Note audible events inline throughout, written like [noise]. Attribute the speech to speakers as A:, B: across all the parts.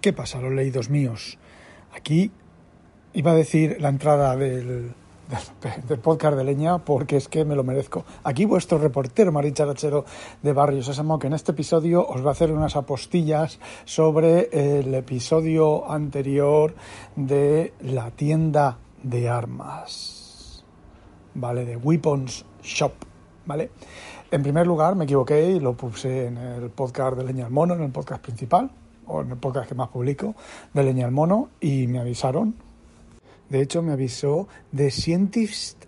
A: ¿Qué pasa, los leídos míos? Aquí iba a decir la entrada del, del, podcast de leña porque es que me lo merezco. Aquí vuestro reportero Maricharachero de Barrio Sésamo que en este episodio os va a hacer unas apostillas sobre el episodio anterior de la tienda de armas, ¿vale? De Weapons Shop, ¿vale? En primer lugar me equivoqué y lo puse en el podcast de Leña al Mono, en el podcast principal, o en el podcast que más publico, de Leña al Mono, y me avisaron. De hecho, me avisó The Scientist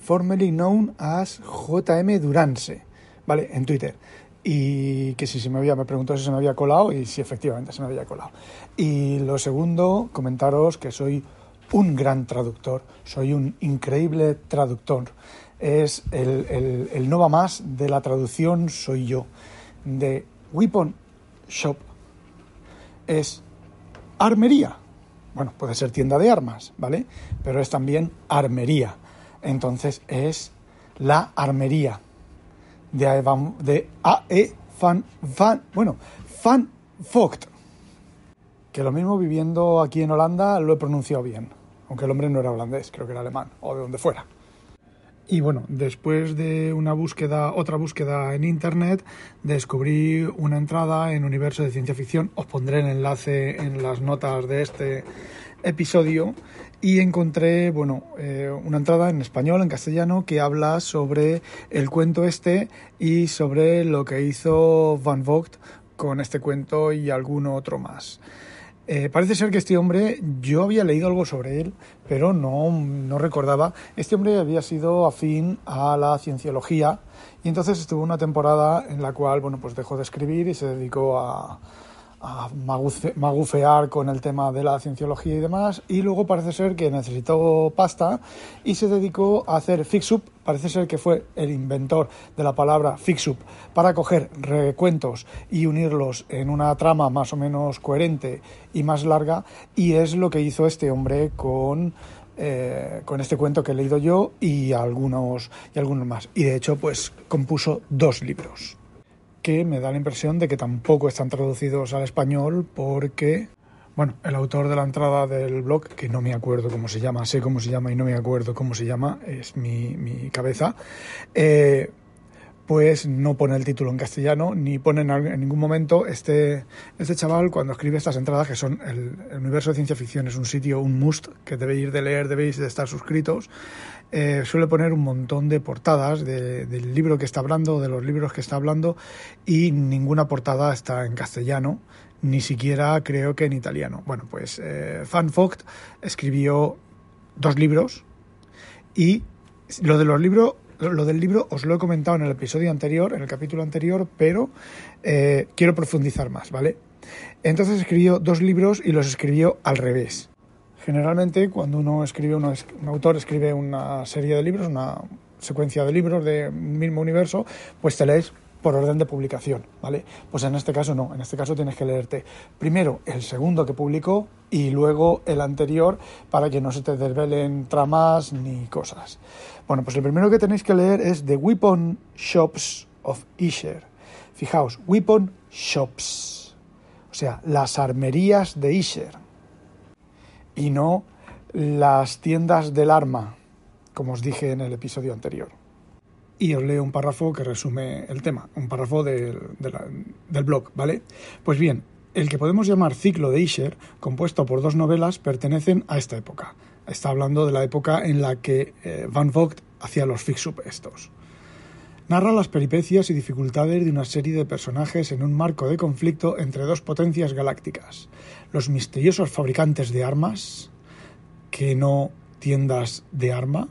A: formerly known as JM Durance, ¿vale? En Twitter. Y que si se me había, me preguntó si se me había colado, y si efectivamente se me había colado. Y lo segundo, comentaros que soy un gran traductor, soy un increíble traductor. Es el, el, el no va más de la traducción, soy yo. De Weapon Shop es armería. Bueno, puede ser tienda de armas, ¿vale? Pero es también armería. Entonces es la armería de AE, de AE Van, Van, bueno, Van Vogt. Que lo mismo viviendo aquí en Holanda lo he pronunciado bien. Aunque el hombre no era holandés, creo que era alemán, o de donde fuera. Y bueno, después de una búsqueda, otra búsqueda en internet, descubrí una entrada en Universo de Ciencia Ficción. Os pondré el enlace en las notas de este episodio y encontré, bueno, eh, una entrada en español, en castellano, que habla sobre el cuento este y sobre lo que hizo Van Vogt con este cuento y alguno otro más. Eh, parece ser que este hombre, yo había leído algo sobre él, pero no, no recordaba. Este hombre había sido afín a la cienciología y entonces estuvo una temporada en la cual, bueno, pues dejó de escribir y se dedicó a, a magufear con el tema de la cienciología y demás y luego parece ser que necesitó pasta y se dedicó a hacer fix-up, parece ser que fue el inventor de la palabra fix-up para coger recuentos y unirlos en una trama más o menos coherente y más larga y es lo que hizo este hombre con eh, con este cuento que he leído yo y algunos y algunos más. Y de hecho pues compuso dos libros que me da la impresión de que tampoco están traducidos al español porque, bueno, el autor de la entrada del blog, que no me acuerdo cómo se llama, sé cómo se llama y no me acuerdo cómo se llama, es mi, mi cabeza, eh, pues no pone el título en castellano ni pone en, ningún momento este, este chaval cuando escribe estas entradas que son el, universo de ciencia ficción es un sitio, un must que debéis de leer, debéis de estar suscritos eh, suele poner un montón de portadas de, del libro que está hablando, de los libros que está hablando, y ninguna portada está en castellano, ni siquiera creo que en italiano. Bueno, pues eh, escribió dos libros y lo de los libros lo del libro os lo he comentado en el episodio anterior, en el capítulo anterior, pero eh, quiero profundizar más, ¿vale? Entonces escribió dos libros y los escribió al revés. Generalmente, cuando uno escribe, uno, un autor escribe una serie de libros, una secuencia de libros del mismo universo, pues te lees por orden de publicación, ¿vale? Pues en este caso no, en este caso tienes que leerte primero el segundo que publicó y luego el anterior para que no se te desvelen tramas ni cosas. Bueno, pues el primero que tenéis que leer es The Weapon Shops of Isher. Fijaos, Weapon Shops, o sea, las armerías de Isher y no las tiendas del arma, como os dije en el episodio anterior. Y os leo un párrafo que resume el tema, un párrafo del blog, ¿vale? Pues bien, el que podemos llamar ciclo de Isher, compuesto por dos novelas, pertenecen a esta época. Está hablando de la época en la que eh, Van Vogt hacía los fix-up estos. Narra las peripecias y dificultades de una serie de personajes en un marco de conflicto entre dos potencias galácticas, los misteriosos fabricantes de armas, que no tiendas de arma,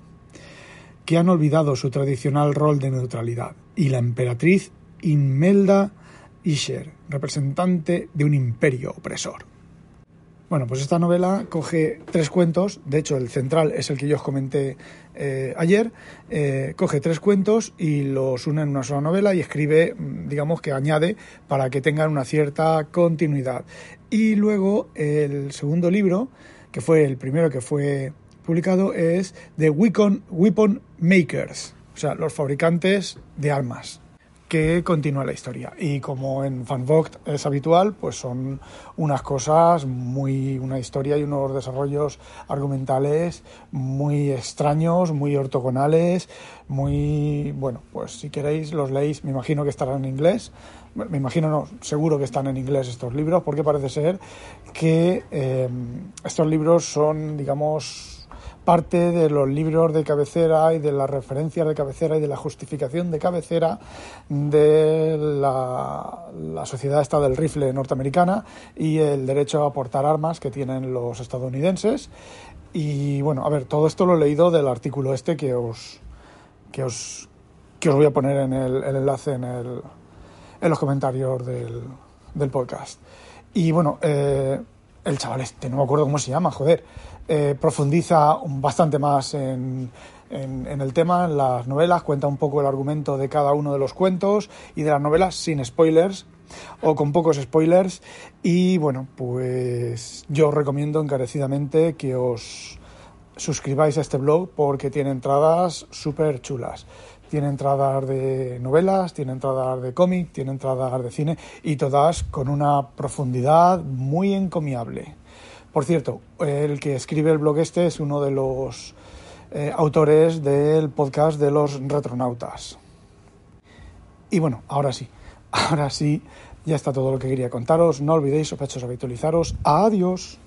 A: que han olvidado su tradicional rol de neutralidad, y la emperatriz Inmelda Isher, representante de un imperio opresor. Bueno, pues esta novela coge tres cuentos, de hecho el central es el que yo os comenté eh, ayer, eh, coge tres cuentos y los une en una sola novela y escribe, mm, digamos que añade para que tengan una cierta continuidad. Y luego el segundo libro, que fue el primero que fue publicado, es The Weapon, Weapon Makers, o sea, los fabricantes de armas que continúa la historia. Y como en Fanvogt es habitual, pues son unas cosas muy, una historia y unos desarrollos argumentales muy extraños, muy ortogonales, muy, bueno, pues si queréis los leéis, me imagino que estarán en inglés, me imagino no, seguro que están en inglés estos libros, porque parece ser que eh, estos libros son, digamos, parte de los libros de cabecera y de las referencias de cabecera y de la justificación de cabecera de la, sociedad esta del rifle norteamericana y el derecho a portar armas que tienen los estadounidenses. Y bueno, a ver, todo esto lo he leído del artículo este que os, que os, que os voy a poner en el, enlace en, el, en los comentarios del, del podcast. Y bueno, eh, el chaval este, no me acuerdo cómo se llama, joder, eh, profundiza bastante más en, el tema, en las novelas, cuenta un poco el argumento de cada uno de los cuentos y de las novelas sin spoilers o con pocos spoilers. Y bueno, pues yo os recomiendo encarecidamente que os suscribáis a este blog porque tiene entradas súper chulas. Tiene entradas de novelas, tiene entradas de cómic, tiene entradas de cine y todas con una profundidad muy encomiable. Por cierto, el que escribe el blog este es uno de los eh, autores del podcast de los retronautas. Y bueno, ahora sí, [laughs] ahora sí, ya está todo lo que quería contaros. No olvidéis, sospechosos, habitualizaros. Adiós.